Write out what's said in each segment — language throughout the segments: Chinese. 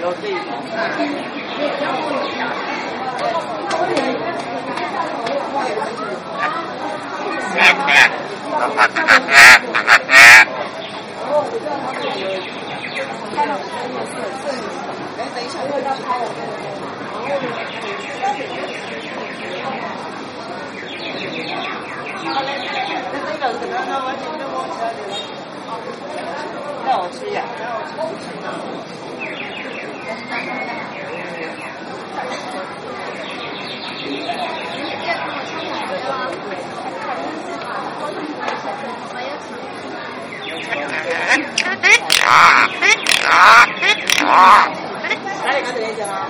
讲到这一方面。好吃呀！好吃呀！这一家啊？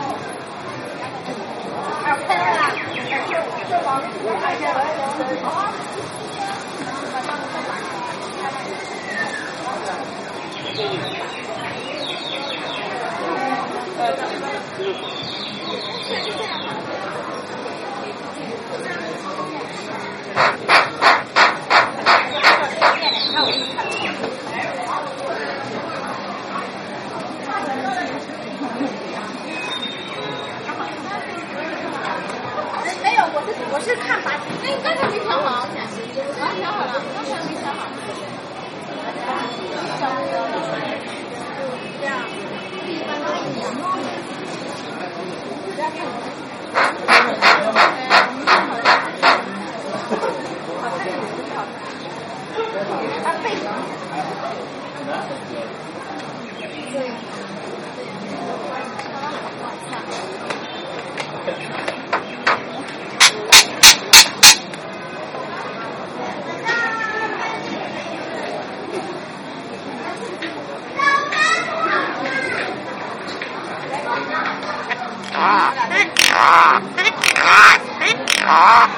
没有，我是我是看八，哎，刚才没调好，刚调好了，刚才没调好。这样，一般都一年。啊，背景。对。哇，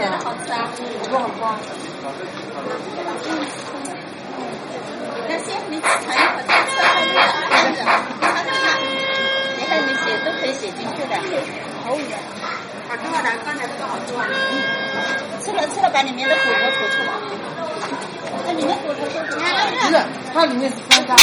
真的好吃啊！不好吃啊！那行，你尝一口，这个看那个啊，这个尝尝看，你看你写都可以写进去的。好远。好吃吗？刚才这个好吃吗？吃了吃了，把里面的骨头吐出来。那里面骨头都你看不是，它里面是三渣。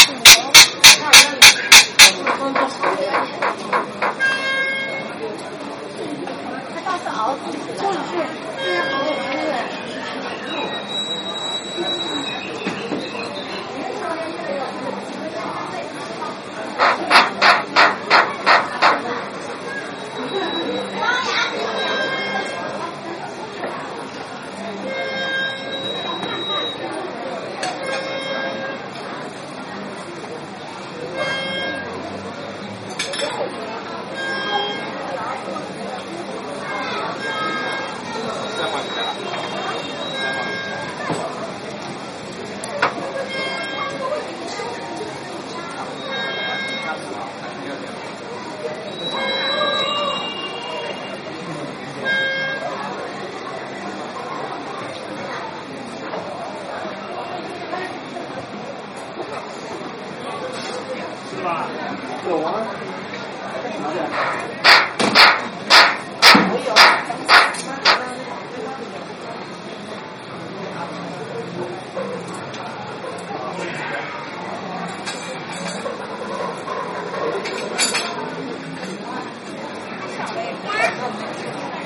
有啊。